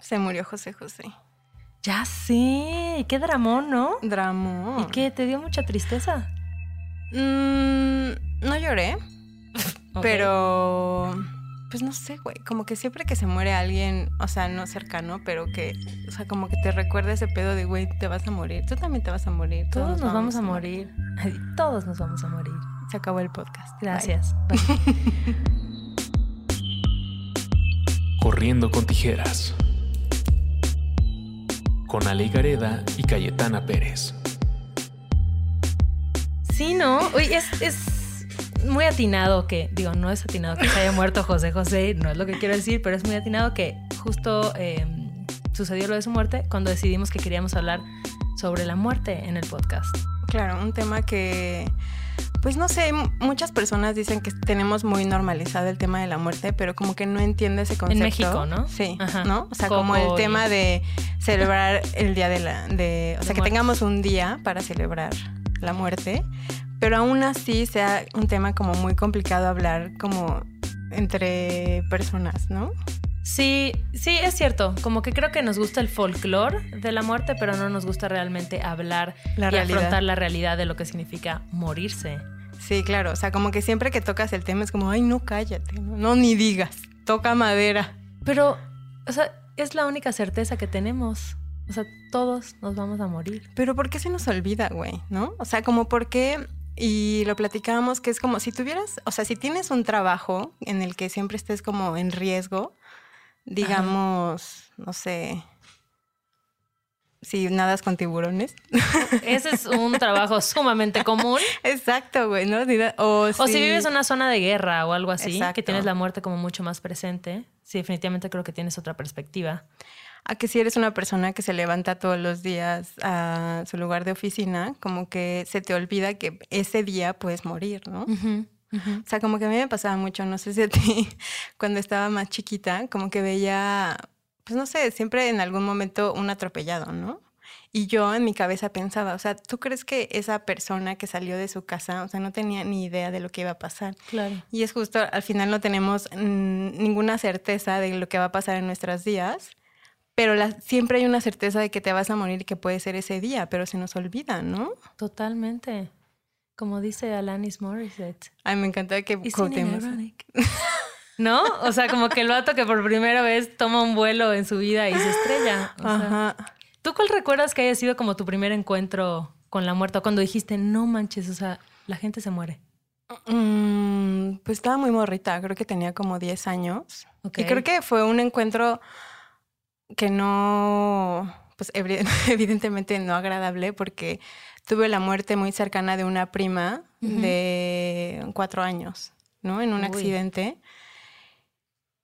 Se murió José José. Ya sé, qué dramón, ¿no? Dramón. ¿Y qué? ¿Te dio mucha tristeza? Mm, no lloré, pero pues no sé, güey, como que siempre que se muere alguien, o sea, no cercano, pero que, o sea, como que te recuerda ese pedo de, güey, te vas a morir, tú también te vas a morir. Todos nos vamos a morir. Todos nos vamos a morir. Se acabó el podcast. Gracias. Bye. Corriendo con tijeras. Con Ale Gareda y Cayetana Pérez. Sí, ¿no? Uy, es, es muy atinado que, digo, no es atinado que se haya muerto José José, no es lo que quiero decir, pero es muy atinado que justo eh, sucedió lo de su muerte cuando decidimos que queríamos hablar sobre la muerte en el podcast. Claro, un tema que, pues no sé, muchas personas dicen que tenemos muy normalizado el tema de la muerte, pero como que no entiende ese concepto. México, ¿no? Sí, Ajá. ¿no? O sea, como el y- tema de celebrar el día de la, de, o De sea, que tengamos un día para celebrar la muerte, pero aún así sea un tema como muy complicado hablar como entre personas, ¿no? Sí, sí, es cierto. Como que creo que nos gusta el folclore de la muerte, pero no nos gusta realmente hablar La y realidad. afrontar la realidad de lo que significa morirse. Sí, claro, o sea, como que siempre que tocas el tema es como, ay, no cállate, no, no ni digas, toca madera. Pero, o sea, es la única certeza que tenemos. O sea, todos nos vamos a morir. Pero ¿por qué se nos olvida, güey? ¿No? O sea, como por qué, y lo platicábamos, que es como si tuvieras, o sea, si tienes un trabajo en el que siempre estés como en riesgo, digamos, no sé, si nadas con tiburones. Ese es un trabajo sumamente común. Exacto, güey, ¿no? O, O si vives en una zona de guerra o algo así, Exacto. que tienes la muerte como mucho más presente, sí, definitivamente creo que tienes otra perspectiva. A que si eres una persona que se levanta todos los días a su lugar de oficina, como que se te olvida que ese día puedes morir, ¿no? O sea, como que a mí me pasaba mucho, no sé si a ti, cuando estaba más chiquita, como que veía, pues no sé, siempre en algún momento un atropellado, ¿no? Y yo en mi cabeza pensaba, o sea, ¿tú crees que esa persona que salió de su casa, o sea, no tenía ni idea de lo que iba a pasar? Claro. Y es justo, al final no tenemos ninguna certeza de lo que va a pasar en nuestros días, pero la- siempre hay una certeza de que te vas a morir y que puede ser ese día, pero se nos olvida, ¿no? Totalmente. Como dice Alanis Morissette. Ay, me encanta que quotemos. ¿No? O sea, como que el vato que por primera vez toma un vuelo en su vida y se estrella. O sea, Ajá. ¿Tú cuál recuerdas que haya sido como tu primer encuentro con la muerte? O cuando dijiste, no manches, o sea, la gente se muere. Mm, pues estaba muy morrita, creo que tenía como 10 años. Ok. Y creo que fue un encuentro que no, pues evi- evidentemente no agradable porque tuve la muerte muy cercana de una prima de cuatro años, ¿no? En un Uy. accidente.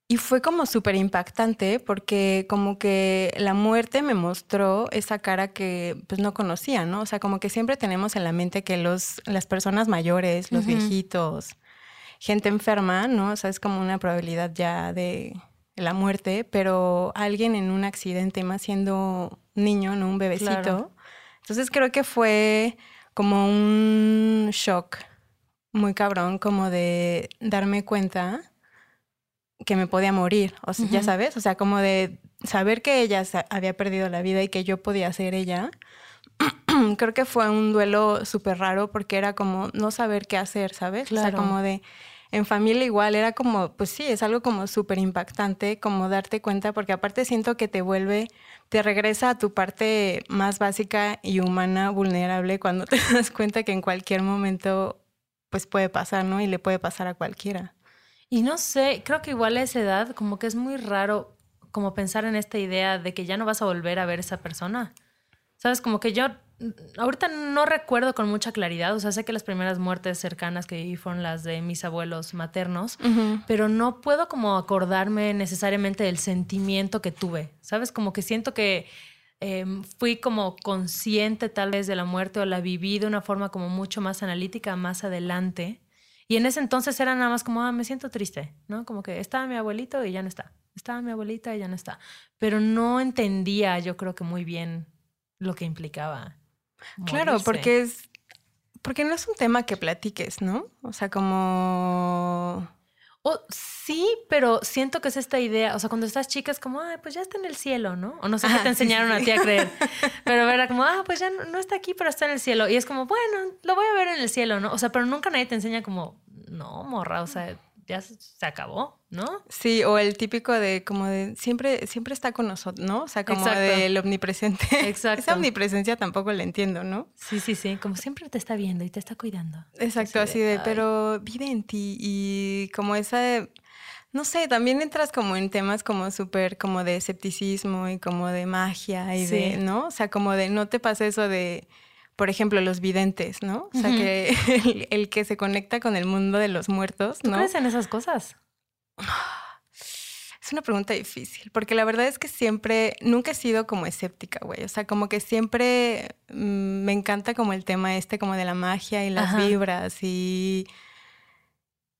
Y fue como súper impactante porque como que la muerte me mostró esa cara que pues no conocía, ¿no? O sea, como que siempre tenemos en la mente que los, las personas mayores, los viejitos, gente enferma, ¿no? O sea, es como una probabilidad ya de la muerte, pero alguien en un accidente, más siendo niño, ¿no? Un bebecito. Claro. Entonces creo que fue como un shock muy cabrón, como de darme cuenta que me podía morir, o sea, ya sabes, o sea, como de saber que ella había perdido la vida y que yo podía ser ella. Creo que fue un duelo súper raro porque era como no saber qué hacer, ¿sabes? O sea, Claro. como de en familia igual era como, pues sí, es algo como súper impactante, como darte cuenta, porque aparte siento que te vuelve, te regresa a tu parte más básica y humana, vulnerable, cuando te das cuenta que en cualquier momento, pues puede pasar, ¿no? Y le puede pasar a cualquiera. Y no sé, creo que igual a esa edad como que es muy raro como pensar en esta idea de que ya no vas a volver a ver esa persona. Sabes, como que yo ahorita no recuerdo con mucha claridad, o sea, sé que las primeras muertes cercanas que viví fueron las de mis abuelos maternos, pero no puedo como acordarme necesariamente del sentimiento que tuve, ¿sabes? Como que siento que em, fui como consciente tal vez de la muerte o la viví de una forma como mucho más analítica más adelante. Y en ese entonces era nada más como, ah, me siento triste, ¿no? Como que estaba mi abuelito y ya no está. Estaba mi abuelita y ya no está. Pero no entendía, yo creo que muy bien lo que implicaba. Claro, morirse. porque es. Porque no es un tema que platiques, ¿no? O sea, como. Oh, sí, pero siento que es esta idea, o sea, cuando estás chica es como, ay, pues ya está en el cielo, ¿no? O no sé qué te enseñaron a ti a creer, pero era como, ah, pues ya no, está aquí, pero está en el cielo. Y es como, bueno, lo voy a ver en el cielo, ¿no? O sea, pero nunca nadie te enseña como, no, morra, o sea, ya se acabó, ¿no? Sí, o el típico de como de siempre, siempre está con nosotros, ¿no? O sea, como del omnipresente. Exacto. Esa omnipresencia tampoco la entiendo, ¿no? Sí, sí, sí. Como siempre te está viendo y te está cuidando. Exacto, así de, pero vive en ti. Y como esa no sé, también entras como en temas como súper como de escepticismo y como de magia y de, ¿no? O sea, como de no te pasa eso de, por ejemplo, los videntes, ¿no? O sea, que el, que se conecta con el mundo de los muertos, ¿no? ¿Tú crees en esas cosas? Es una pregunta difícil, porque la verdad es que siempre, nunca he sido como escéptica, güey. O sea, como que siempre mm, me encanta como el tema este, como de la magia y las vibras y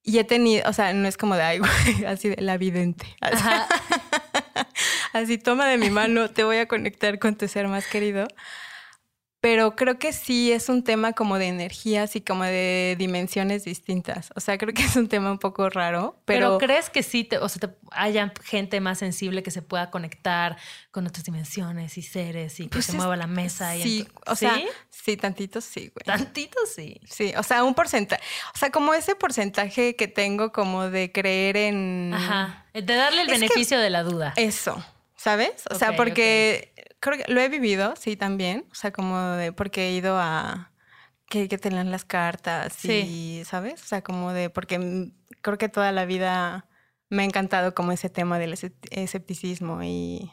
y he tenido, o sea, no es como de, ay, así de la vidente. así, toma de mi mano, te voy a conectar con tu ser más querido pero creo que sí es un tema como de energías y como de dimensiones distintas. O sea, creo que es un tema un poco raro, pero... crees que sí, te, o sea, haya gente más sensible que se pueda conectar con otras dimensiones y seres y que pues se mueva la mesa? Y sí, o sea, sí, tantito sí, güey. Tantito sí. Sí, o sea, un porcentaje, o sea, como ese porcentaje que tengo como de creer en... Ajá, de darle el beneficio de la duda. Eso, ¿sabes? O sea, porque creo que lo he vivido, sí, también. O sea, como de, porque he ido a que, que te lean las cartas y, ¿sabes? O sea, como de, porque creo que toda la vida me ha encantado como ese tema del escepticismo y,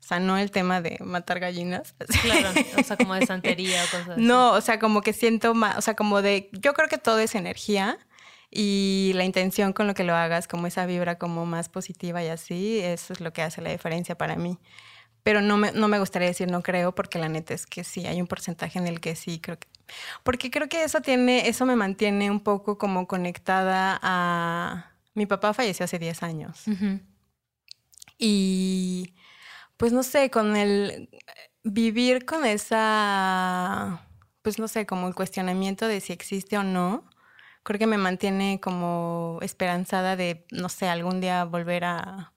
o sea, no el tema de matar gallinas. Claro, o sea, como de santería o cosas así. No, o sea, como que siento más, o sea, como de, yo creo que todo es energía y la intención con lo que lo hagas, como esa vibra como más positiva y así, eso es lo que hace la diferencia para mí pero no me, no me gustaría decir no creo, porque la neta es que sí, hay un porcentaje en el que sí, creo que... Porque creo que eso tiene, eso me mantiene un poco como conectada a... Mi papá falleció hace 10 años. Y pues no sé, con el vivir con esa, pues no sé, como el cuestionamiento de si existe o no, creo que me mantiene como esperanzada de, no sé, algún día volver a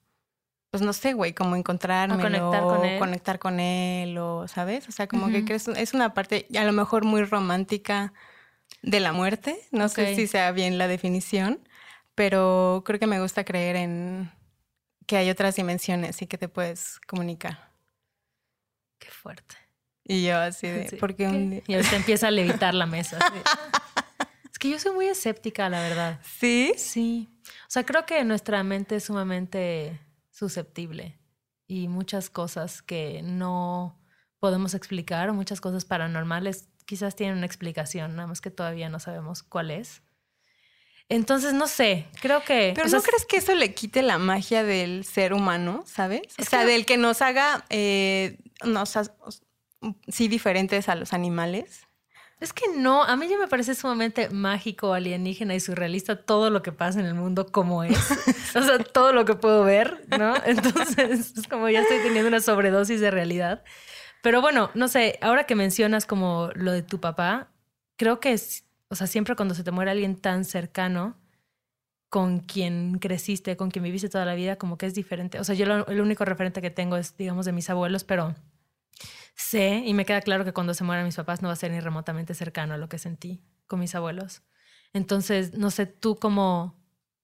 pues no sé, güey, como encontrarme o conectar con él. conectar con él o, ¿sabes? O sea, como que es una parte a lo mejor muy romántica de la muerte, no sé si sea bien la definición, pero creo que me gusta creer en que hay otras dimensiones y que te puedes comunicar. Qué fuerte. Y yo así de, porque un día... Y ahorita empieza a levitar la mesa. es que yo soy muy escéptica, la verdad. ¿Sí? Sí. O sea, creo que nuestra mente es sumamente susceptible y muchas cosas que no podemos explicar o muchas cosas paranormales quizás tienen una explicación, nada más que todavía no sabemos cuál es. Entonces, no sé, creo que... Pero ¿no crees que eso le quite la magia del ser humano, sabes? O sea, del que nos haga, eh, nos, sí, diferentes a los animales. Es que no, a mí ya me parece sumamente mágico, alienígena y surrealista todo lo que pasa en el mundo como es. o sea, todo lo que puedo ver, ¿no? Entonces, es como ya estoy teniendo una sobredosis de realidad. Pero bueno, no sé, ahora que mencionas como lo de tu papá, creo que es, o sea, siempre cuando se te muere alguien tan cercano con quien creciste, con quien viviste toda la vida, como que es diferente. O sea, yo el único referente que tengo es, digamos, de mis abuelos, pero sé y me queda claro que cuando se mueran mis papás no va a ser ni remotamente cercano a lo que sentí con mis abuelos. Entonces, no sé tú cómo,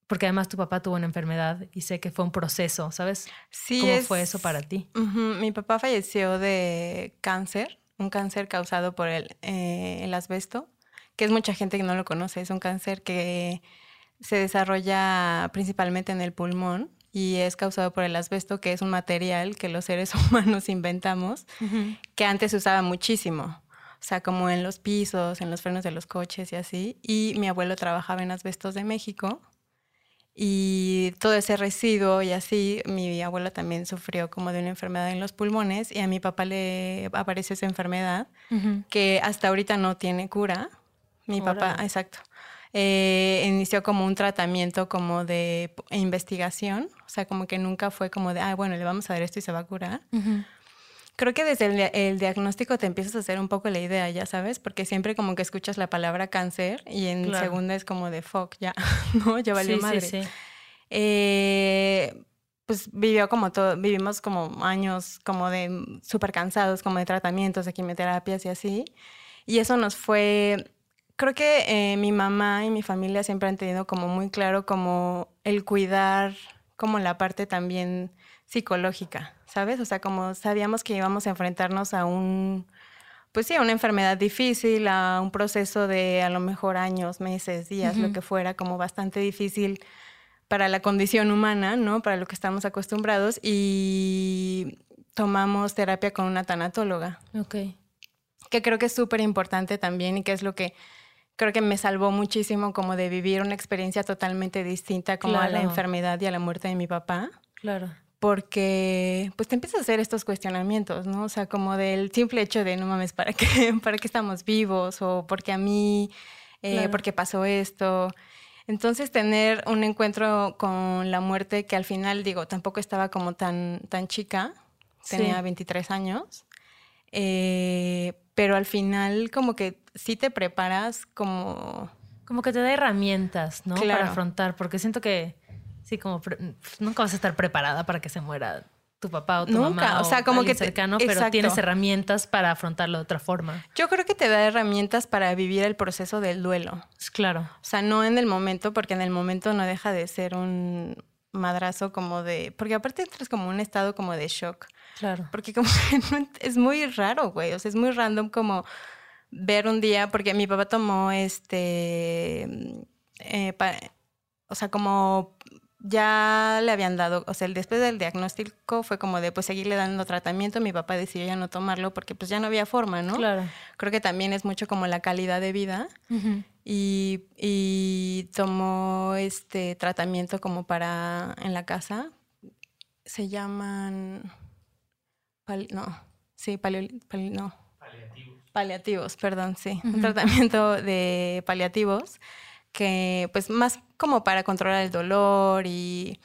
porque además tu papá tuvo una enfermedad y sé que fue un proceso, ¿sabes? Sí. ¿Cómo fue eso para ti? Mi papá falleció de cáncer, un cáncer causado por el, eh, el asbesto, que es mucha gente que no lo conoce, es un cáncer que se desarrolla principalmente en el pulmón y es causado por el asbesto, que es un material que los seres humanos inventamos, que antes se usaba muchísimo. O sea, como en los pisos, en los frenos de los coches y así. Y mi abuelo trabajaba en asbestos de México. Y todo ese residuo y así, mi abuelo también sufrió como de una enfermedad en los pulmones y a mi papá le apareció esa enfermedad que hasta ahorita no tiene cura. Mi papá, exacto. Eh, inició como un tratamiento como de investigación, o sea, como que nunca fue como de, ah, bueno, le vamos a dar esto y se va a curar. Creo que desde el, diagnóstico te empiezas a hacer un poco la idea, ya sabes, porque siempre como que escuchas la palabra cáncer y en segunda es como de fuck, ya, ¿no? Ya valió madre. eh, pues vivió como todo, vivimos como años como de súper cansados, como de tratamientos, de quimioterapias y así. Y eso nos fue, creo que eh, mi mamá y mi familia siempre han tenido como muy claro como el cuidar, como la parte también psicológica, ¿sabes? O sea, como sabíamos que íbamos a enfrentarnos a un, pues sí, a una enfermedad difícil, a un proceso de a lo mejor años, meses, días, lo que fuera, como bastante difícil para la condición humana, ¿no? Para lo que estamos acostumbrados y tomamos terapia con una tanatóloga. Ok. Que creo que es súper importante también y que es lo que creo que me salvó muchísimo como de vivir una experiencia totalmente distinta como a la enfermedad y a la muerte de mi papá. Claro. Porque pues te empiezas a hacer estos cuestionamientos, ¿no? O sea, como del simple hecho de, no mames, ¿para qué, ¿para qué estamos vivos? O porque a mí, eh, ¿por qué pasó esto? Entonces tener un encuentro con la muerte que al final, digo, tampoco estaba como tan, tan chica, tenía 23 años, eh, pero al final como que sí te preparas como... Como que te da herramientas, ¿no? Para afrontar, porque siento que sí, como nunca vas a estar preparada para que se muera tu papá o tu mamá o, sea, como que cercano, pero tienes herramientas para afrontarlo de otra forma. Yo creo que te da herramientas para vivir el proceso del duelo. Claro. O sea, no en el momento, porque en el momento no deja de ser un madrazo como de, porque aparte entras como un estado como de shock. Claro. Porque como es muy raro, güey, o sea, es muy random como ver un día, porque mi papá tomó este, eh, o sea, como ya le habían dado, o sea, después del diagnóstico fue como de pues seguirle dando tratamiento, mi papá decidió ya no tomarlo porque pues ya no había forma, ¿no? Claro. Creo que también es mucho como la calidad de vida y, y, tomó este tratamiento como para en la casa, se llaman, no, sí, paleo, no. Paliativos. Paliativos, perdón, sí, un tratamiento de paliativos que pues más como para controlar el dolor y,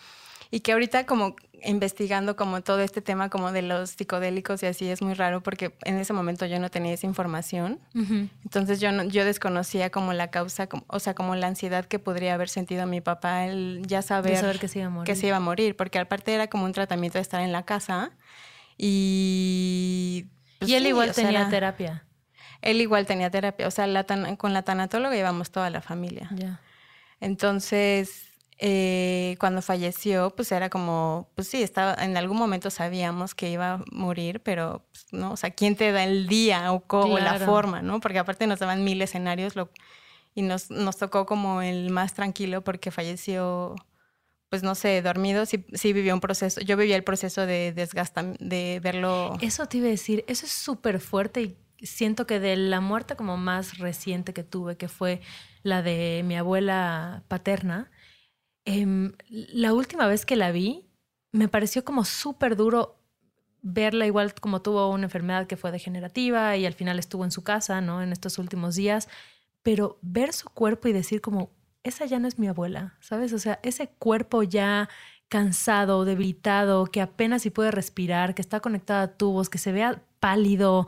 y que ahorita como investigando como todo este tema como de los psicodélicos y así es muy raro porque en ese momento yo no tenía esa información. Entonces yo no, yo desconocía como la causa, o sea, como la ansiedad que podría haber sentido mi papá el ya saber, saber que, se iba a morir. que se iba a morir, porque aparte era como un tratamiento de estar en la casa y... Pues y él igual tenía terapia. Él igual tenía terapia, o sea, la con la tanatóloga íbamos toda la familia. Entonces, eh, cuando falleció, pues era como, pues sí, estaba, en algún momento sabíamos que iba a morir, pero, pues, ¿no? O sea, ¿quién te da el día o, cómo, la forma, ¿no? Porque aparte nos daban mil escenarios lo, y nos, nos tocó como el más tranquilo porque falleció, pues no sé, dormido, sí, sí vivió un proceso, yo vivía el proceso de desgasta, de verlo. Eso te iba a decir, eso es súper fuerte y siento que de la muerte como más reciente que tuve, que fue la de mi abuela paterna, em, la última vez que la vi, me pareció como súper duro verla igual como tuvo una enfermedad que fue degenerativa y al final estuvo en su casa, ¿no? En estos últimos días, pero ver su cuerpo y decir como, esa ya no es mi abuela, ¿sabes? O sea, ese cuerpo ya cansado, debilitado, que apenas si puede respirar, que está conectado a tubos, que se vea pálido,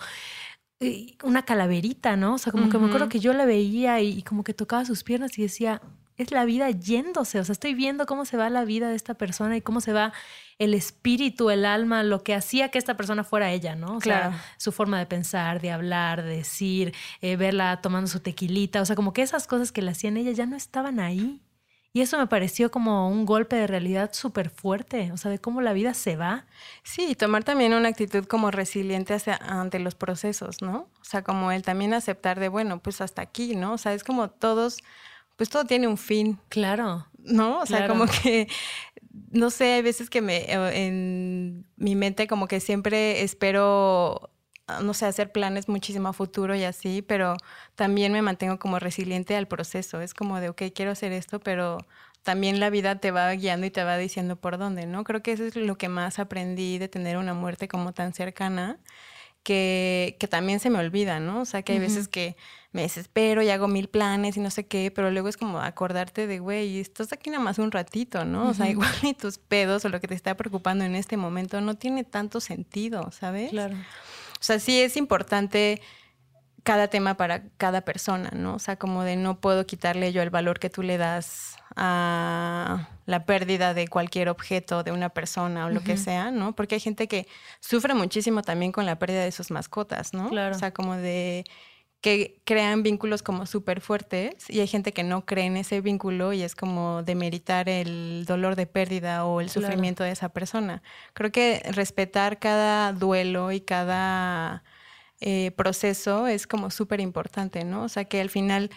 una calaverita, ¿no? O sea, como que me acuerdo que yo la veía y, como que tocaba sus piernas y decía, es la vida yéndose, o sea, estoy viendo cómo se va la vida de esta persona y cómo se va el espíritu, el alma, lo que hacía que esta persona fuera ella, ¿no? O sea, su forma de pensar, de hablar, de decir, eh, verla tomando su tequilita, o sea, como que esas cosas que le hacían ella ya no estaban ahí. Y eso me pareció como un golpe de realidad súper fuerte, o sea, de cómo la vida se va. Sí, tomar también una actitud como resiliente hacia, ante los procesos, ¿no? O sea, como el también aceptar de, bueno, pues hasta aquí, ¿no? O sea, es como todos, pues todo tiene un fin. Claro. ¿No? O sea, como que, no sé, hay veces que me, eh, en mi mente como que siempre espero no sé, hacer planes muchísimo a futuro y así, pero también me mantengo como resiliente al proceso. Es como de, ok, quiero hacer esto, pero también la vida te va guiando y te va diciendo por dónde, ¿no? Creo que eso es lo que más aprendí de tener una muerte como tan cercana, que, que también se me olvida, ¿no? O sea, que hay veces que me desespero y hago mil planes y no sé qué, pero luego es como acordarte de, güey, estás aquí nada más un ratito, ¿no? O sea, igual ni tus pedos o lo que te está preocupando en este momento no tiene tanto sentido, ¿sabes? Claro. O sea, sí es importante cada tema para cada persona, ¿no? O sea, como de no puedo quitarle yo el valor que tú le das a la pérdida de cualquier objeto, de una persona o lo que sea, ¿no? Porque hay gente que sufre muchísimo también con la pérdida de sus mascotas, ¿no? Claro. O sea, como de que crean vínculos como súper fuertes y hay gente que no cree en ese vínculo y es como demeritar el dolor de pérdida o el Claro. sufrimiento de esa persona. Creo que respetar cada duelo y cada eh, proceso es como súper importante, ¿no? O sea, que al final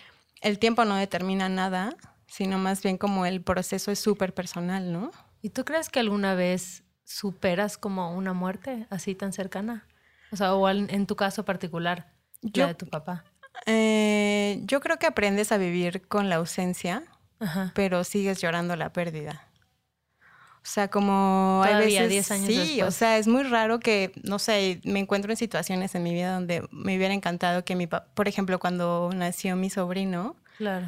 el tiempo no determina nada, sino más bien como el proceso es súper personal, ¿no? ¿Y tú crees que alguna vez superas como una muerte así tan cercana? O sea, o en tu caso particular, Yo- la de tu papá. Eh, yo creo que aprendes a vivir con la ausencia, Ajá. pero sigues llorando la pérdida. O sea, como hay Todavía, veces 10 años sí, después. o sea, es muy raro que, no sé, me encuentro en situaciones en mi vida donde me hubiera encantado que mi papá, por ejemplo, cuando nació mi sobrino, Claro.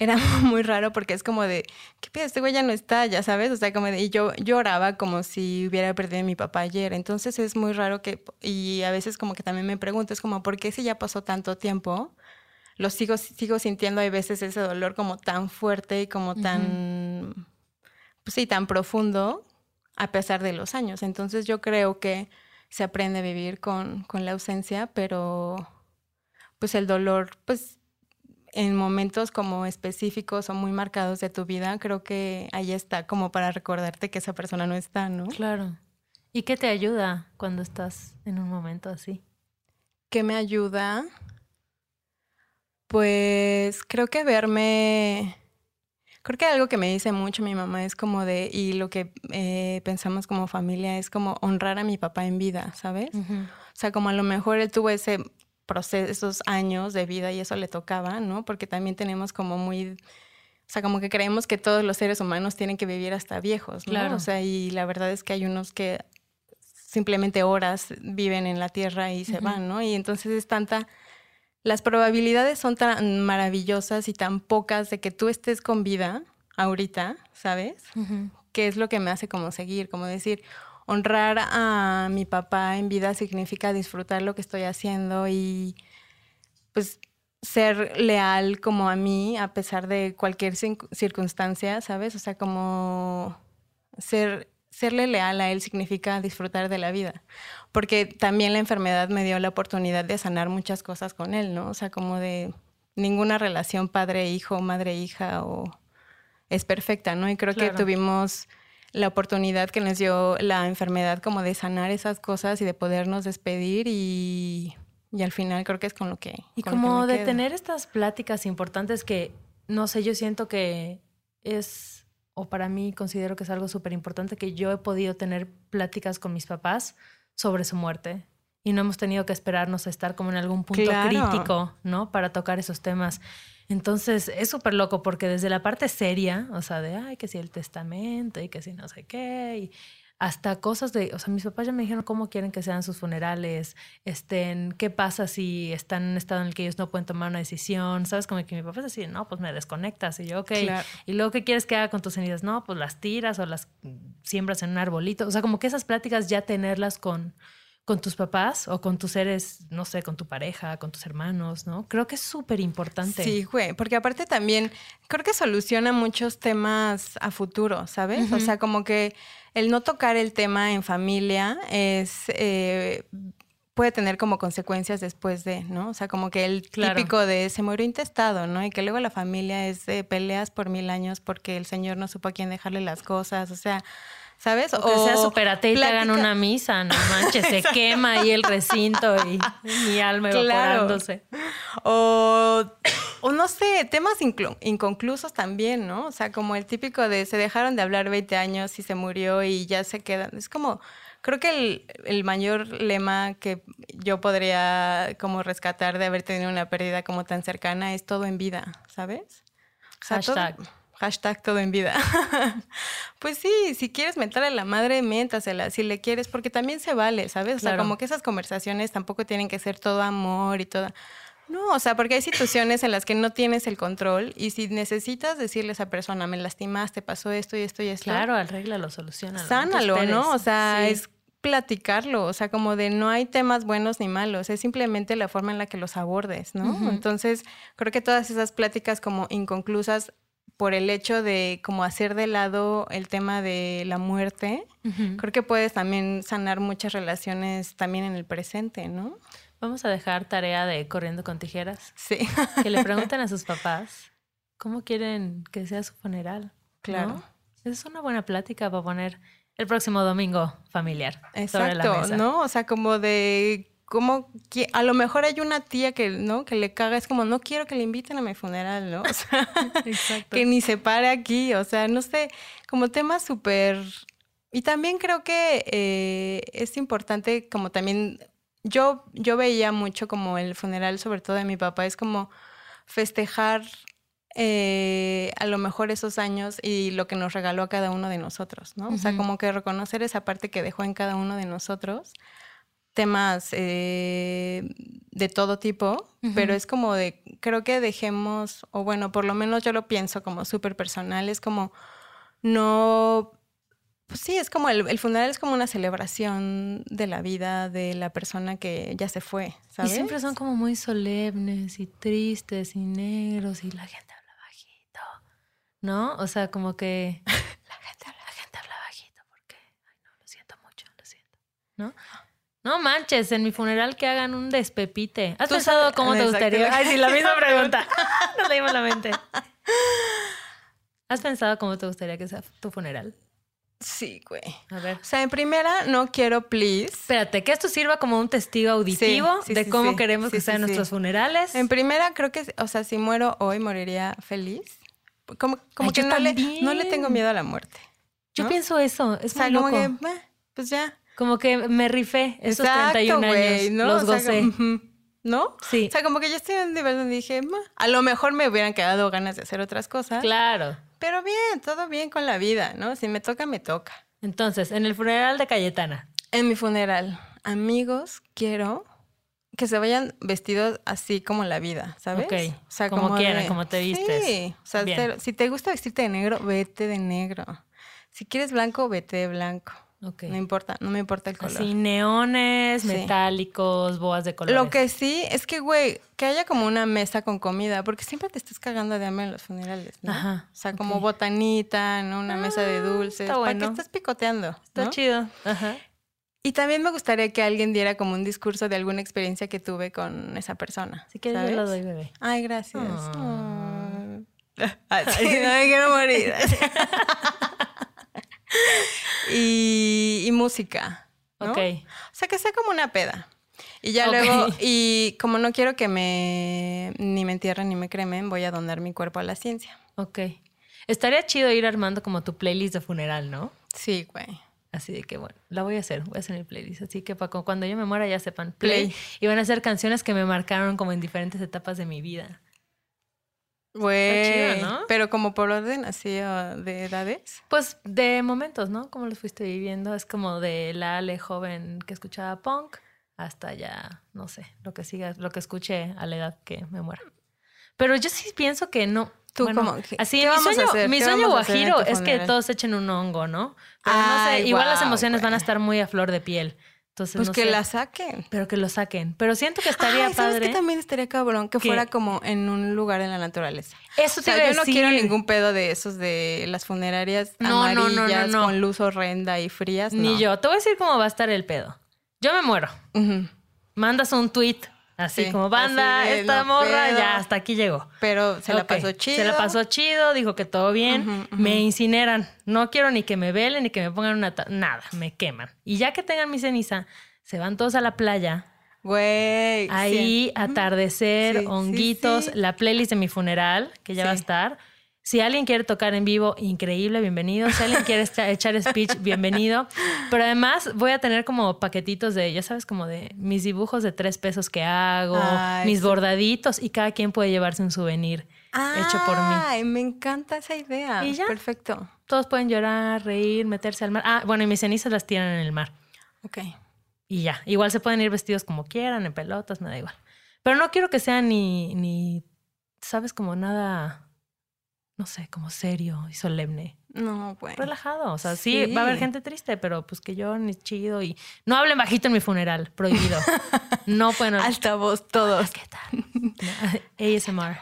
Era muy raro porque es como de, ¿qué pedo? Este güey ya no está, ya sabes, o sea, como de, y yo lloraba como si hubiera perdido a mi papá ayer, entonces es muy raro que, y a veces como que también me pregunto, es como, ¿por qué si ya pasó tanto tiempo? Lo sigo, sigo sintiendo, hay veces ese dolor como tan fuerte y como tan, pues sí, tan profundo a pesar de los años. Entonces yo creo que se aprende a vivir con, con la ausencia, pero pues el dolor, pues en momentos como específicos o muy marcados de tu vida, creo que ahí está como para recordarte que esa persona no está, ¿no? Claro. ¿Y qué te ayuda cuando estás en un momento así? ¿Qué me ayuda? Pues creo que verme, creo que algo que me dice mucho mi mamá es como de, y lo que eh, pensamos como familia es como honrar a mi papá en vida, ¿sabes? O sea, como a lo mejor él tuvo ese proceso, esos años de vida y eso le tocaba, ¿no? Porque también tenemos como muy, o sea, como que creemos que todos los seres humanos tienen que vivir hasta viejos, ¿no? Claro. O sea, y la verdad es que hay unos que simplemente horas viven en la tierra y se van, ¿no? Y entonces es tanta, las probabilidades son tan maravillosas y tan pocas de que tú estés con vida ahorita, ¿sabes? Ujú. que es lo que me hace como seguir, como decir, honrar a mi papá en vida significa disfrutar lo que estoy haciendo y pues ser leal como a mí a pesar de cualquier circunstancia, ¿sabes? O sea, como ser serle leal a él significa disfrutar de la vida, porque también la enfermedad me dio la oportunidad de sanar muchas cosas con él, ¿no? O sea, como de ninguna relación padre-hijo, madre-hija o es perfecta, ¿no? Y creo Claro. que tuvimos la oportunidad que nos dio la enfermedad como de sanar esas cosas y de podernos despedir y, y al final creo que es con lo que... Y que como de quedo. tener estas pláticas importantes que, no sé, yo siento que es, o para mí considero que es algo súper importante, que yo he podido tener pláticas con mis papás sobre su muerte. Y no hemos tenido que esperarnos a estar como en algún punto Claro. crítico, ¿no? Para tocar esos temas. Entonces es súper loco porque desde la parte seria, o sea, de, ay, que si el testamento y que si no sé qué, y hasta cosas de, o sea, mis papás ya me dijeron cómo quieren que sean sus funerales, estén, qué pasa si están en un estado en el que ellos no pueden tomar una decisión, ¿sabes? Como que mi papá es así, no, pues me desconectas y yo, ok, Claro. y luego, ¿qué quieres que haga con tus cenizas? No, pues las tiras o las siembras en un arbolito, o sea, como que esas pláticas ya tenerlas con, con tus papás o con tus seres, no sé, con tu pareja, con tus hermanos, ¿no? Creo que es súper importante. Sí, güey, porque aparte también creo que soluciona muchos temas a futuro, ¿sabes? O sea, como que el no tocar el tema en familia es... eh, puede tener como consecuencias después de, ¿no? O sea, como que el Claro. típico de se murió intestado, ¿no? Y que luego la familia es de peleas por mil años porque el señor no supo a quién dejarle las cosas, o sea, ¿sabes? O que sea súper ateo y te hagan una misa, no manches, se quema ahí el recinto y mi alma Claro. evaporándose. O, o no sé, temas inconclusos también, ¿no? O sea, como el típico de se dejaron de hablar 20 años y se murió y ya se quedan. Es como, creo que el, el mayor lema que yo podría como rescatar de haber tenido una pérdida como tan cercana es todo en vida, ¿sabes? O sea, todo- Hashtag. todo en vida. pues sí, si quieres mentarle a la madre, méntasela, si le quieres, porque también se vale, ¿sabes? O sea, Claro. como que esas conversaciones tampoco tienen que ser todo amor y toda... No, o sea, porque hay situaciones en las que no tienes el control y si necesitas decirle a esa persona, me lastimaste, pasó esto y esto y esto, Claro, arréglalo, solucionalo. sánalo, te ¿no? O sea, Sí. es platicarlo, o sea, como de no hay temas buenos ni malos, es simplemente la forma en la que los abordes, ¿no? Entonces, creo que todas esas pláticas como inconclusas por el hecho de como hacer de lado el tema de la muerte, creo que puedes también sanar muchas relaciones también en el presente, ¿no? Vamos a dejar tarea de corriendo con tijeras. Sí. Que le pregunten a sus papás cómo quieren que sea su funeral. Claro. Es una buena plática para poner el próximo domingo familiar. Exacto, ¿no? O sea, como de cómo a lo mejor hay una tía que no que le caga es como no quiero que le inviten a mi funeral no o sea que ni se pare aquí o sea no sé como tema súper y también creo que eh, es importante como también yo yo veía mucho como el funeral sobre todo de mi papá es como festejar eh, a lo mejor esos años y lo que nos regaló a cada uno de nosotros, ¿no? O sea, como que reconocer esa parte que dejó en cada uno de nosotros, temas eh, de todo tipo, pero es como de, creo que dejemos, o bueno, por lo menos yo lo pienso como súper personal, es como no pues sí, es como el, el, funeral es como una celebración de la vida de la persona que ya se fue, ¿sabes? Y siempre son como muy solemnes y tristes y negros y la gente ¿no? O sea, como que la gente, la gente habla bajito porque, ay, no, lo siento mucho, lo siento, ¿no? No manches, en mi funeral que hagan un despepite. ¿Has pensado cómo te gustaría? Ay, sí, la misma pregunta. Nos leímos la mente. ¿Has pensado cómo te gustaría que sea tu funeral? Sí, güey. A ver. O sea, en primera, no quiero, please. Espérate, que esto sirva como un testigo auditivo de cómo queremos que sean nuestros funerales. En primera, creo que, o sea, si muero hoy, moriría feliz como, como que no le, no le, tengo miedo a la muerte. Yo pienso eso, es o como que, pues ya. Como que me rifé esos 31 años, ¿no? los gocé. ¿No? Sí. O sea, como que yo estoy en un nivel donde dije, a lo mejor me hubieran quedado ganas de hacer otras cosas. Claro. Pero bien, todo bien con la vida, ¿no? Si me toca, me toca. Entonces, en el funeral de Cayetana. En mi funeral, amigos, quiero que se vayan vestidos así como la vida, ¿sabes? Ok. O sea, como, quieran, como te vistes. Sí. O sea, si te gusta vestirte de negro, vete de negro. Si quieres blanco, vete de blanco. No importa, no me importa el color. Así, neones, metálicos, boas de color. Lo que sí es que, güey, que haya como una mesa con comida, porque siempre te estás cagando de hambre en los funerales, ¿no? Ajá. O sea, como botanita, ¿no? Una mesa de ah, dulces. Está bueno. ¿Para qué estás picoteando? Está chido. Ajá. Y también me gustaría que alguien diera como un discurso de alguna experiencia que tuve con esa persona. Si quieres, yo lo doy, bebé. Ay, gracias. Oh. Así, no me quiero morir. y, y, música. ¿no? Ok. O sea, que sea como una peda. Y ya luego, y como no quiero que me ni me entierren ni me cremen, voy a donar mi cuerpo a la ciencia. Ok. Estaría chido ir armando como tu playlist de funeral, ¿no? Sí, güey. Así de que bueno, la voy a hacer, voy a hacer mi playlist. Así que para cuando yo me muera ya sepan play. Y van a ser canciones que me marcaron como en diferentes etapas de mi vida. Güey, ¿no? Pero como por orden así de edades. Pues de momentos, ¿no? Como los fuiste viviendo. Es como de la Ale joven que escuchaba punk hasta ya, no sé, lo que siga, lo que escuche a la edad que me muera. Pero yo sí pienso que no, Tú como, así, mi sueño, mi sueño guajiro es que todos echen un hongo, ¿no? Pero no sé, igual las emociones van a estar muy a flor de piel. Entonces, pues que la saquen. Pero que lo saquen. Pero siento que estaría Ay, ¿sabes padre. que también estaría cabrón que fuera como en un lugar en la naturaleza. Eso te o sea, yo no quiero ningún pedo de esos de las funerarias amarillas con luz horrenda y frías. Ni yo. Te voy a decir cómo va a estar el pedo. Yo me muero. Mandas un tweet Así como banda, esta morra ya hasta aquí llegó. Pero se la pasó chido. Se la pasó chido, dijo que todo bien. Me incineran. No quiero ni que me velen ni que me pongan una... Nada, me queman. Y ya que tengan mi ceniza, se van todos a la playa. Güey. Ahí, atardecer, honguitos, la playlist de mi funeral, que ya va a estar si alguien quiere tocar en vivo, increíble, bienvenido. Si alguien quiere echar speech, bienvenido. Pero además voy a tener como paquetitos de, ya sabes, como de mis dibujos de tres pesos que hago, mis bordaditos y cada quien puede llevarse un souvenir hecho por mí. Ay, me encanta esa idea. ¿Y ya? Perfecto. Todos pueden llorar, reír, meterse al mar. Ah, bueno, y mis cenizas las tiran en el mar. Ok. Y ya. Igual se pueden ir vestidos como quieran, en pelotas, me da igual. Pero no quiero que sea ni, ni, sabes, como nada no sé, como serio y solemne. No, güey. Relajado. O sea, sí, Sí. va a haber gente triste, pero pues que yo ni chido y no hablen bajito en mi funeral, prohibido. no pueden hablar. Altavoz, todos. ¿Qué tal? ASMR.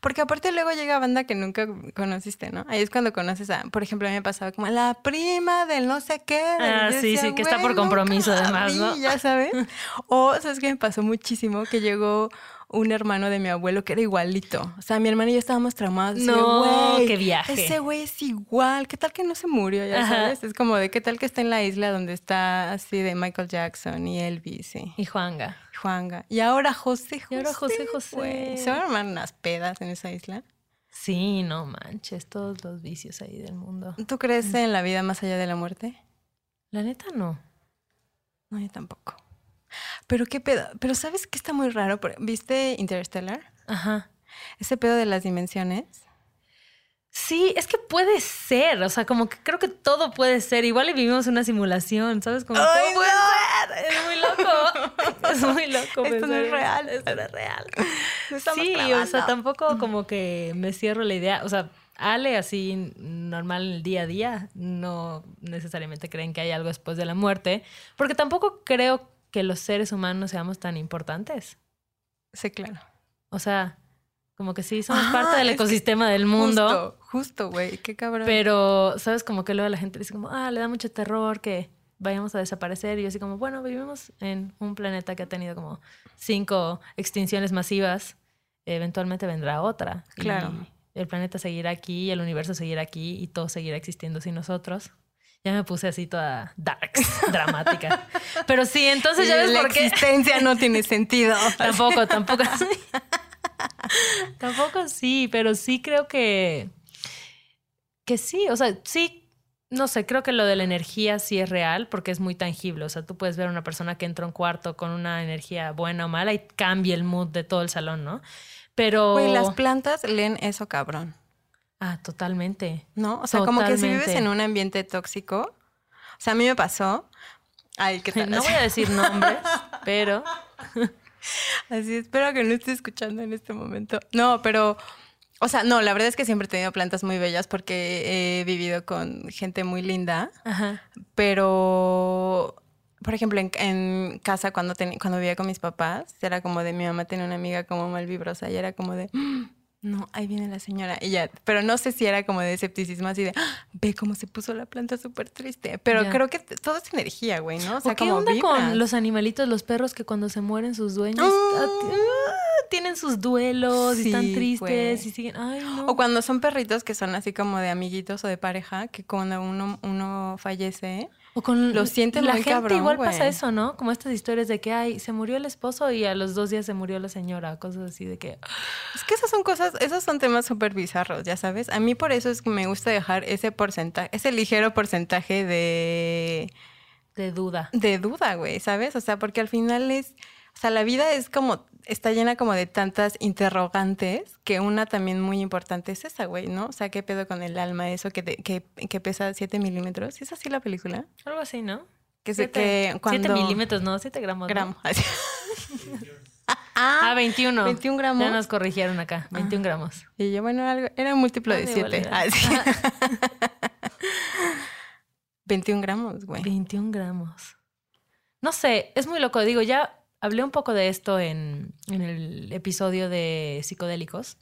Porque aparte luego llega banda que nunca conociste, ¿no? Ahí es cuando conoces a, por ejemplo, a mí me pasaba como la prima del no sé qué. Ah, sí, sí, que está por "Güey, compromiso además, vi", ¿no? Ya sabes. O, ¿sabes qué me pasó muchísimo? Que llegó un hermano de mi abuelo que era igualito. O sea, mi hermano y yo estábamos traumados. No, "Güey, qué viaje". Ese güey es igual. ¿Qué tal que no se murió? Ya Ajá. sabes. Es como de qué tal que está en la isla donde está así de Michael Jackson y Elvis y Y Juanga. Juanga. Y ahora José José. Y ahora José José. Se van a armar unas pedas en esa isla. Sí, no manches, todos los vicios ahí del mundo. ¿Tú crees en la vida más allá de la muerte? La neta no. No, yo tampoco. Pero qué pedo. Pero ¿sabes qué está muy raro? ¿Viste Interstellar? Ajá. Ese pedo de las dimensiones. Sí, es que puede ser, o sea, como que creo que todo puede ser. Igual y vivimos una simulación, ¿sabes? Como todo ¡Ay, puede ser. Es muy loco. Es muy loco. Esto no es real. Esto no es real. No Sí, o sea, tampoco como que me cierro la idea. O sea, Ale, así normal en el día a día, no necesariamente creen que hay algo después de la muerte, porque tampoco creo que los seres humanos seamos tan importantes. Sí, claro. O sea, como que sí, somos Ah, parte del ecosistema del mundo. Justo, justo, güey. Qué cabrón. Pero, ¿sabes? Como que luego la gente dice como, ah, le da mucho terror que vayamos a desaparecer. Y yo así como, bueno, vivimos en un planeta que ha tenido como cinco extinciones masivas. Eventualmente vendrá otra. Y Claro. el planeta seguirá aquí, el universo seguirá aquí y todo seguirá existiendo sin nosotros. Ya me puse así toda darks, dramática. Pero sí, entonces ya ves la por qué. existencia no tiene sentido. Tampoco, tampoco. tampoco sí, pero sí creo que. Que sí, o sea, sí, no sé, creo que lo de la energía sí es real porque es muy tangible. O sea, tú puedes ver a una persona que entra a un cuarto con una energía buena o mala y cambia el mood de todo el salón, ¿no? Pero. Güey, las plantas leen eso cabrón. Ah, totalmente. ¿No? O sea, como que si vives en un ambiente tóxico. O sea, a mí me pasó. Ay, ¿qué tal? No voy a decir nombres, pero. Así, espero que no esté escuchando en este momento. No, pero, o sea, no, la verdad es que siempre he tenido plantas muy bellas porque he vivido con gente muy linda, Ajá. pero, por ejemplo, en, en casa cuando, teni- cuando vivía con mis papás, era como de mi mamá tenía una amiga como mal vibrosa y era como de... "Mm, No, ahí viene la señora. Y ya, pero no sé si era como de escepticismo así de, "Ah, ve cómo se puso la planta súper triste. Pero Ya. creo que todo es energía, güey, ¿no? O sea, ¿O qué como onda con los animalitos, los perros que cuando se mueren sus dueños Ah. ah, ah, tienen sus duelos y están tristes y siguen? Ay, no. O cuando son perritos que son así como de amiguitos o de pareja, que cuando uno, uno fallece, O con lo sienten la muy gente cabrón, igual pasa eso, ¿no? Como estas historias de que ay, se murió el esposo y a los dos días se murió la señora, cosas así de que es que esas son cosas, esos son temas súper bizarros, ya sabes. A mí por eso es que me gusta dejar ese porcentaje, ese ligero porcentaje de, de duda. de duda, güey, ¿sabes? O sea, porque al final es, o sea, la vida es como, está llena como de tantas interrogantes que una también muy importante es esa, güey, ¿no? O sea, ¿qué pedo con el alma? Eso que, te- que, que pesa 7 milímetros. ¿Es así la película? Algo así, ¿no? Que Siete- que cuando... siete milímetros, no, 7 gramos. ¿no? gramos. Ah, 21. 21 gramos. Ya nos corrigieron acá, 21 gramos. Y yo, bueno, algo, era un múltiplo de Ah, 7. igual era. 21 gramos, güey. 21 gramos. No sé, es muy loco. Digo, ya hablé un poco de esto en, en el episodio de psicodélicos,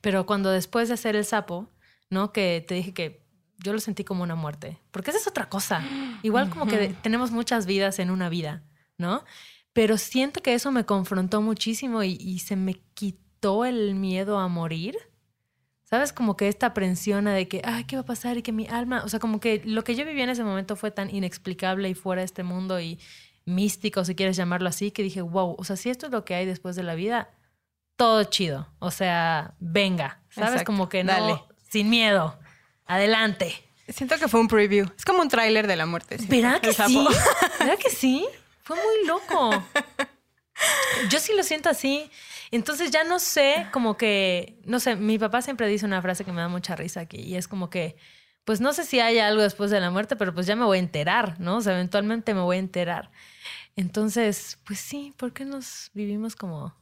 pero cuando después de hacer el sapo, ¿no? Que te dije que yo lo sentí como una muerte, porque esa es otra cosa. Igual como que tenemos muchas vidas en una vida, ¿no? Pero siento que eso me confrontó muchísimo y, y se me quitó el miedo a morir. ¿Sabes? Como que esta aprensión de que, ay, ¿qué va a pasar? Y que mi alma, o sea, como que lo que yo viví en ese momento fue tan inexplicable y fuera de este mundo y místico, si quieres llamarlo así, que dije, wow, o sea, si esto es lo que hay después de la vida, todo chido. O sea, venga, ¿sabes? Exacto, Como que no, dale. sin miedo, adelante. Siento que fue un preview. Es como un tráiler de la muerte. ¿Verdad que sí? ¿Verdad que sí? Fue muy loco. Yo sí lo siento así. Entonces ya no sé, como que, no sé, mi papá siempre dice una frase que me da mucha risa aquí y es como que, pues no sé si hay algo después de la muerte, pero pues ya me voy a enterar, ¿no? O sea, eventualmente me voy a enterar. Entonces, pues sí, ¿por qué nos vivimos como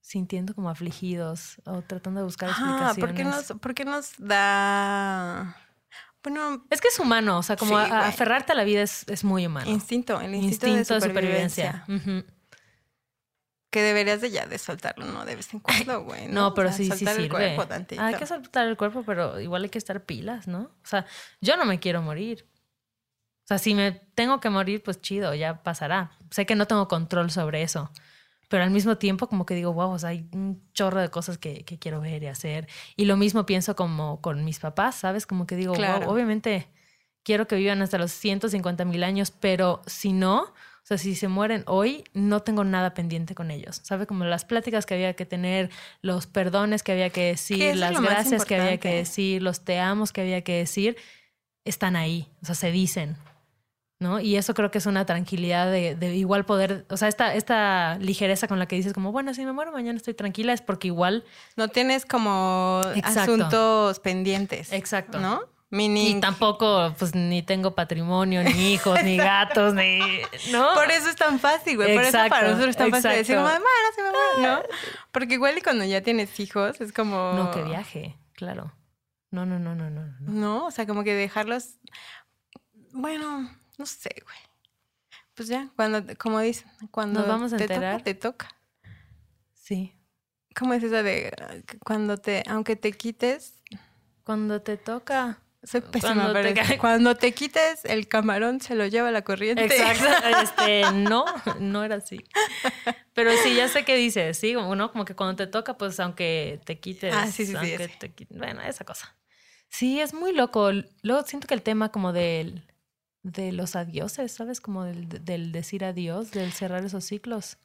sintiendo como afligidos o tratando de buscar Ah, explicaciones. ¿por qué nos, por qué nos da... Bueno, Es que es humano, o sea, como Sí, a- a güey. aferrarte a la vida es, es muy humano. instinto, el instinto, Instinto de supervivencia. Ujú. Que deberías de ya de soltarlo, ¿no? De vez en cuando, güey. No, pero O sea, sí, sí soltar el sirve. cuerpo tantito. Hay que soltar el cuerpo, pero igual hay que estar pilas, ¿no? O sea, yo no me quiero morir. O sea, si me tengo que morir, pues chido, ya pasará. Sé que no tengo control sobre eso. Pero al mismo tiempo, como que digo, wow, o sea, hay un chorro de cosas que, que quiero ver y hacer. Y lo mismo pienso como con mis papás, ¿sabes? Como que digo, Claro. wow, obviamente quiero que vivan hasta los 150 mil años, pero si no, o sea, si se mueren hoy, no tengo nada pendiente con ellos. ¿Sabes? Como las pláticas que había que tener, los perdones que había que decir, las gracias que había que decir, los te amos que había que decir, están ahí. O sea, se dicen. ¿No? Y eso creo que es una tranquilidad de, de igual poder, o sea, esta, esta ligereza con la que dices como, bueno, si me muero mañana estoy tranquila, es porque igual, No tienes como Exacto. asuntos pendientes. Exacto. ¿No? Y tampoco, pues, ni tengo patrimonio, ni hijos, ni gatos, ni, ¿no? Por eso es tan fácil, güey. Por eso para nosotros es tan fácil decir, mamá, no se me muere", ¿no? Porque igual y cuando ya tienes hijos es como... No, que viaje, claro. No, no, no, no, no. no. No, o sea, como que dejarlos... Bueno, no sé, güey. Pues ya, cuando, como dicen, cuando Nos vamos a te enterar. toca, te toca. Sí. ¿Cómo es eso de cuando te, aunque te quites, Cuando te toca. soy pésima, Cuando pero te cuando te quites el camarón se lo lleva la corriente. Exacto. Este, no, no era así. Pero sí, ya sé qué dices, sí, como, ¿no? Como que cuando te toca, pues aunque te quites. Ah, sí, sí, sí, aunque te Bueno, esa cosa. Sí, es muy loco. Luego siento que el tema como del, de los adioses, ¿sabes? Como del, del decir adiós, del cerrar esos ciclos.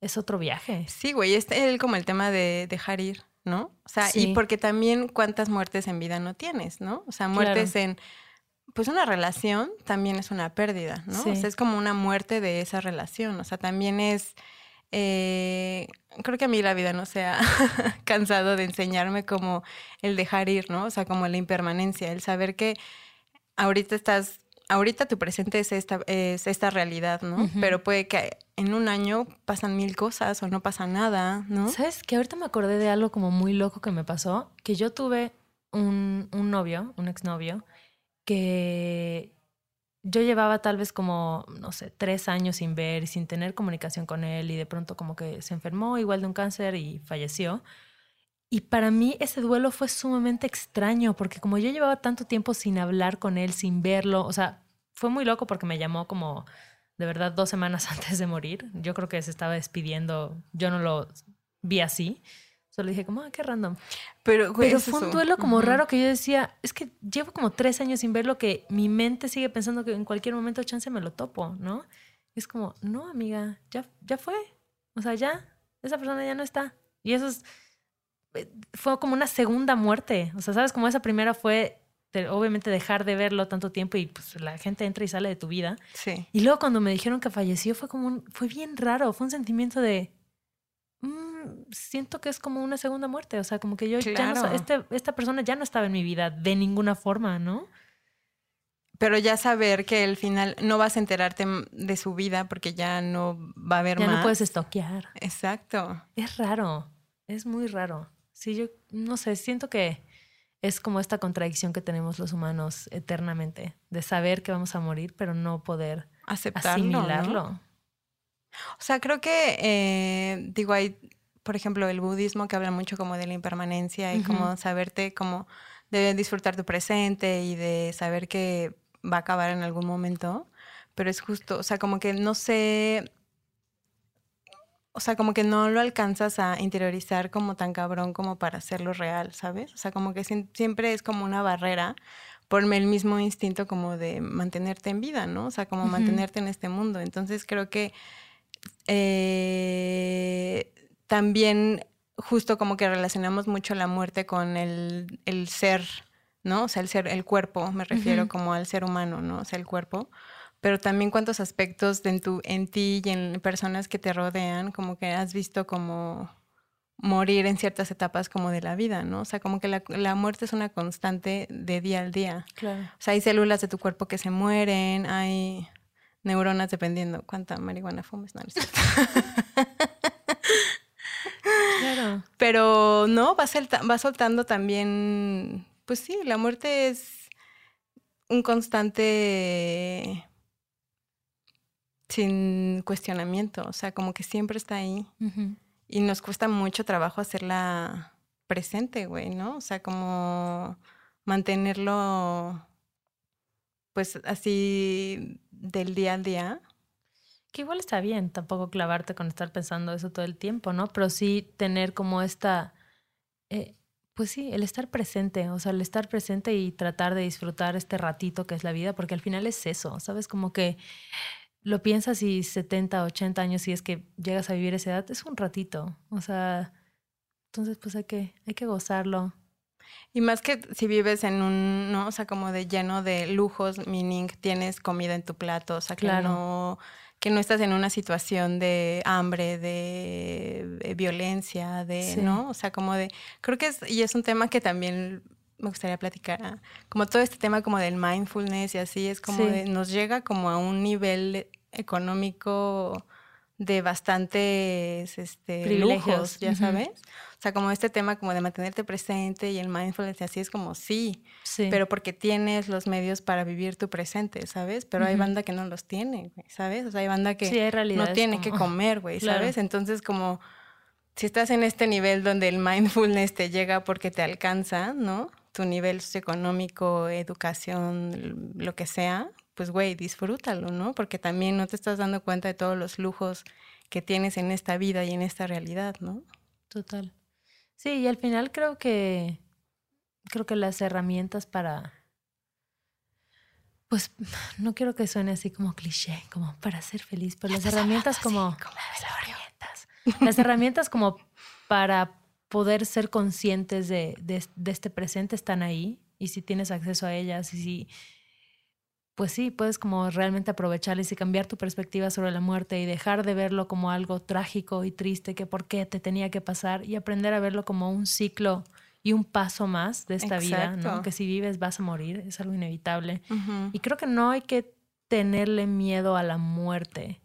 Es otro viaje. Sí, güey, es el, como el tema de dejar ir, ¿no? O sea, y porque también cuántas muertes en vida no tienes, ¿no? O sea, muertes en, pues una relación también es una pérdida, ¿no? Sí. O sea, es como una muerte de esa relación, o sea, también es, eh, creo que a mí la vida no se ha cansado de enseñarme como el dejar ir, ¿no? O sea, como la impermanencia, el saber que ahorita estás... Ahorita tu presente es esta, es esta realidad, ¿no? Pero puede que en un año pasan mil cosas o no pasa nada, ¿no? ¿Sabes? Que ahorita me acordé de algo como muy loco que me pasó, que yo tuve un, un novio, un exnovio, que yo llevaba tal vez como, no sé, tres años sin ver y sin tener comunicación con él y de pronto como que se enfermó igual de un cáncer y falleció. Y para mí ese duelo fue sumamente extraño porque como yo llevaba tanto tiempo sin hablar con él, sin verlo, o sea, fue muy loco porque me llamó como de verdad dos semanas antes de morir. Yo creo que se estaba despidiendo, yo no lo vi así. Solo dije como, ah, qué random. Pero, Pero es fue un duelo como raro que yo decía, es que llevo como tres años sin verlo que mi mente sigue pensando que en cualquier momento chance me lo topo, ¿no? Y es como, no, amiga, ya, ya fue. O sea, ya, esa persona ya no está. Y eso es, fue como una segunda muerte. O sea, ¿sabes? Como esa primera fue, obviamente, dejar de verlo tanto tiempo y pues la gente entra y sale de tu vida. Sí. Y luego cuando me dijeron que falleció fue como un, fue bien raro, fue un sentimiento de "Mm, siento que es como una segunda muerte, o sea, como que yo ya no, este, esta persona ya no estaba en mi vida de ninguna forma, ¿no? Pero ya saber que al final no vas a enterarte de su vida porque ya no va a haber Ya más. no puedes estoquear. Exacto. Es raro, es muy raro. Sí, yo no sé, siento que es como esta contradicción que tenemos los humanos eternamente, de saber que vamos a morir, pero no poder Aceptarlo. ¿no? asimilarlo. O sea, creo que, eh, digo, hay, por ejemplo, el budismo que habla mucho como de la impermanencia y como saberte como de disfrutar tu presente y de saber que va a acabar en algún momento. Pero es justo, o sea, como que no sé, o sea, como que no lo alcanzas a interiorizar como tan cabrón como para hacerlo real, ¿sabes? O sea, como que siem- siempre es como una barrera por el mismo instinto como de mantenerte en vida, ¿no? O sea, como mantenerte en este mundo. Entonces creo que eh, también justo como que relacionamos mucho la muerte con el, el ser, ¿no? O sea, el ser, el cuerpo, me refiero como al ser humano, ¿no? O sea, el cuerpo. Pero también cuántos aspectos en, tu, en ti y en personas que te rodean, como que has visto como morir en ciertas etapas como de la vida, ¿no? O sea, como que la, la muerte es una constante de día al día. Claro. O sea, hay células de tu cuerpo que se mueren, hay neuronas dependiendo cuánta marihuana fumes. No. Claro. Pero no, va, va soltando también, pues sí, la muerte es un constante sin cuestionamiento, o sea, como que siempre está ahí. Y nos cuesta mucho trabajo hacerla presente, güey, ¿no? O sea, como mantenerlo, pues así del día a día. Que igual está bien, tampoco clavarte con estar pensando eso todo el tiempo, ¿no? Pero sí tener como esta, eh, pues sí, el estar presente, o sea, el estar presente y tratar de disfrutar este ratito que es la vida, porque al final es eso, ¿sabes? Como que lo piensas y 70, 80 años, si es que llegas a vivir esa edad, es un ratito. O sea, entonces pues hay que, hay que gozarlo. Y más que si vives en un, ¿no? O sea, como de lleno de lujos, meaning tienes comida en tu plato, o sea, que no que no estás en una situación de hambre, de, violencia, de, ¿no? O sea, como de, creo que es, y es un tema que también me gustaría platicar, ah, como todo este tema como del mindfulness y así, es como de, nos llega como a un nivel económico de bastantes este, lujos, ya sabes. O sea, como este tema como de mantenerte presente y el mindfulness y así es como sí, pero porque tienes los medios para vivir tu presente, ¿sabes? Pero hay banda que no los tiene, ¿sabes? O sea, hay banda que no tiene que comer, güey, ¿sabes? Entonces como si estás en este nivel donde el mindfulness te llega porque te alcanza, ¿no? Tu nivel socioeconómico, educación, lo que sea, pues güey, disfrútalo, ¿no? Porque también no te estás dando cuenta de todos los lujos que tienes en esta vida y en esta realidad, ¿no? Total. Sí, y al final creo que creo que las herramientas para pues no quiero que suene así como cliché, como para ser feliz, pero las herramientas como, como las herramientas. Las herramientas como para poder ser conscientes de, de, de, este presente están ahí y si tienes acceso a ellas y si pues sí, puedes como realmente aprovecharles y cambiar tu perspectiva sobre la muerte y dejar de verlo como algo trágico y triste, que por qué te tenía que pasar y aprender a verlo como un ciclo y un paso más de esta vida, ¿no? Que si vives vas a morir, es algo inevitable. Y creo que no hay que tenerle miedo a la muerte.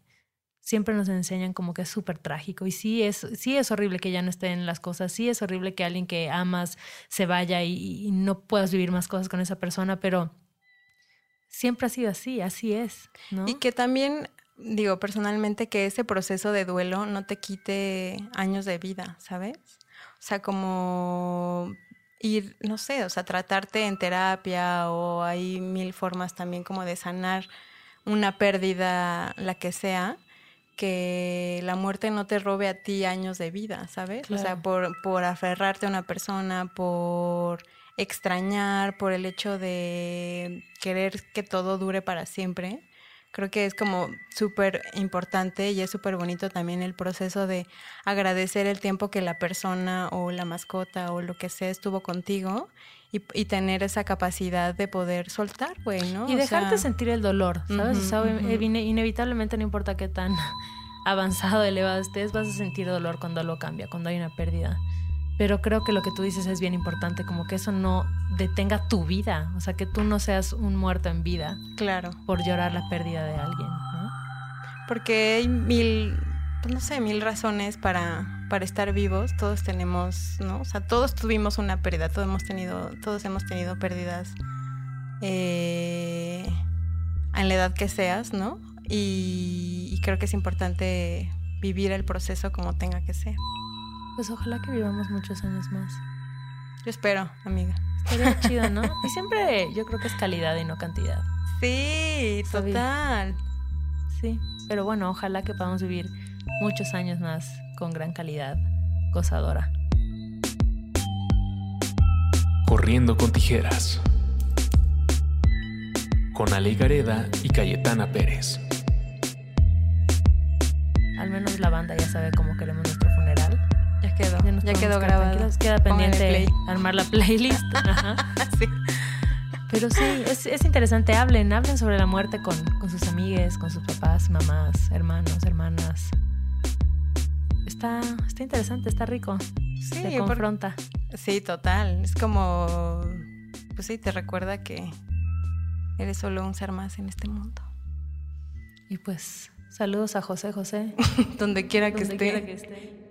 Siempre nos enseñan como que es súper trágico y sí es, sí es horrible que ya no estén las cosas, sí es horrible que alguien que amas se vaya y no puedas vivir más cosas con esa persona, pero siempre ha sido así, así es. Y que también, digo personalmente, que ese proceso de duelo no te quite años de vida, ¿sabes? O sea, como ir, no sé, o sea, tratarte en terapia o hay mil formas también como de sanar una pérdida, la que sea, que la muerte no te robe a ti años de vida, ¿sabes? O sea, por, por aferrarte a una persona, por extrañar, por el hecho de querer que todo dure para siempre. Creo que es como súper importante y es súper bonito también el proceso de agradecer el tiempo que la persona o la mascota o lo que sea estuvo contigo y, tener esa capacidad de poder soltar, güey, ¿no? Y dejarte sentir el dolor, ¿sabes? inevitablemente no importa qué tan avanzado, elevado estés, vas a sentir dolor cuando algo cambia, cuando hay una pérdida. Pero creo que lo que tú dices es bien importante, como que eso no detenga tu vida, o sea, que tú no seas un muerto en vida. Claro. Por llorar la pérdida de alguien, ¿no? Porque hay mil, pues no sé, mil razones para, para estar vivos. Todos tenemos, ¿no? O sea, todos tuvimos una pérdida, todos hemos tenido, todos hemos tenido pérdidas eh, en la edad que seas, ¿no? y creo que es importante vivir el proceso como tenga que ser. Pues ojalá que vivamos muchos años más. Yo espero, amiga. Estaría chido, ¿no? Y siempre yo creo que es calidad y no cantidad. Sí, total. Sí, pero bueno, ojalá que podamos vivir muchos años más con gran calidad, gozadora. Corriendo con tijeras. Con Ale Gareda y Cayetana Pérez. Al menos la banda ya sabe cómo queremos nuestro funeral. Ya quedó, ya, quedó grabado. Queda pendiente armar la playlist. sí. Pero sí, es, es, interesante. Hablen, hablen sobre la muerte con, con sus amigues, con sus papás, mamás, hermanos, hermanas. Está, está interesante, está rico. Sí, te confronta. sí, total. Es como, pues sí, te recuerda que eres solo un ser más en este mundo. Y pues, saludos a José José. Donde quiera que esté. Quiera que esté.